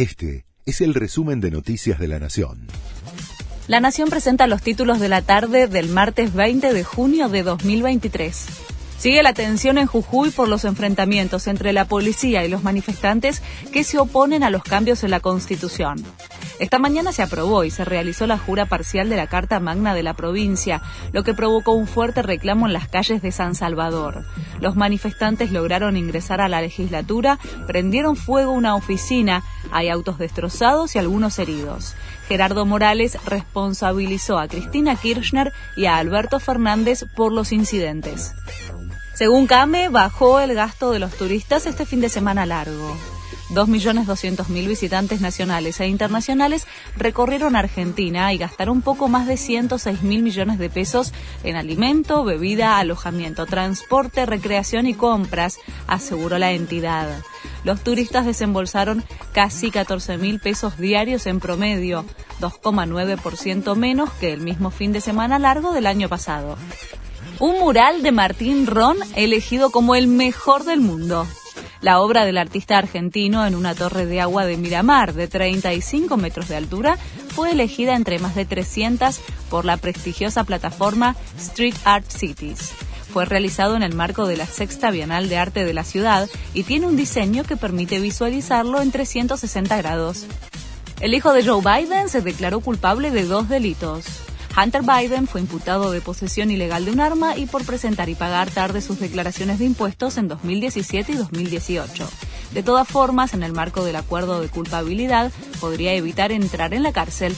Este es el resumen de Noticias de la Nación. La Nación presenta los títulos de la tarde del martes 20 de junio de 2023. Sigue la tensión en Jujuy por los enfrentamientos entre la policía y los manifestantes que se oponen a los cambios en la Constitución. Esta mañana se aprobó y se realizó la jura parcial de la Carta Magna de la provincia, lo que provocó un fuerte reclamo en las calles de San Salvador. Los manifestantes lograron ingresar a la legislatura, prendieron fuego una oficina, hay autos destrozados y algunos heridos. Gerardo Morales responsabilizó a Cristina Kirchner y a Alberto Fernández por los incidentes. Según CAME, bajó el gasto de los turistas este fin de semana largo. 2.200.000 visitantes nacionales e internacionales recorrieron Argentina y gastaron poco más de 106.000 millones de pesos en alimento, bebida, alojamiento, transporte, recreación y compras, aseguró la entidad. Los turistas desembolsaron casi 14.000 pesos diarios en promedio, 2,9% menos que el mismo fin de semana largo del año pasado. Un mural de Martín Ron elegido como el mejor del mundo la obra del artista argentino en una torre de agua de Miramar de 35 metros de altura fue elegida entre más de 300 por la prestigiosa plataforma Street Art Cities. Fue realizado en el marco de la sexta Bienal de Arte de la ciudad y tiene un diseño que permite visualizarlo en 360 grados. El hijo de Joe Biden se declaró culpable de dos delitos. Hunter Biden fue imputado de posesión ilegal de un arma y por presentar y pagar tarde sus declaraciones de impuestos en 2017 y 2018. De todas formas, en el marco del acuerdo de culpabilidad, podría evitar entrar en la cárcel.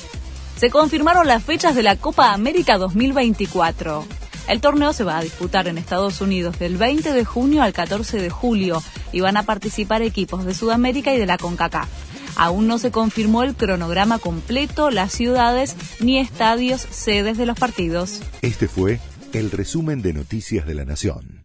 Se confirmaron las fechas de la Copa América 2024. El torneo se va a disputar en Estados Unidos del 20 de junio al 14 de julio y van a participar equipos de Sudamérica y de la CONCACAF. Aún no se confirmó el cronograma completo, las ciudades ni estadios sedes de los partidos. Este fue el resumen de Noticias de la Nación.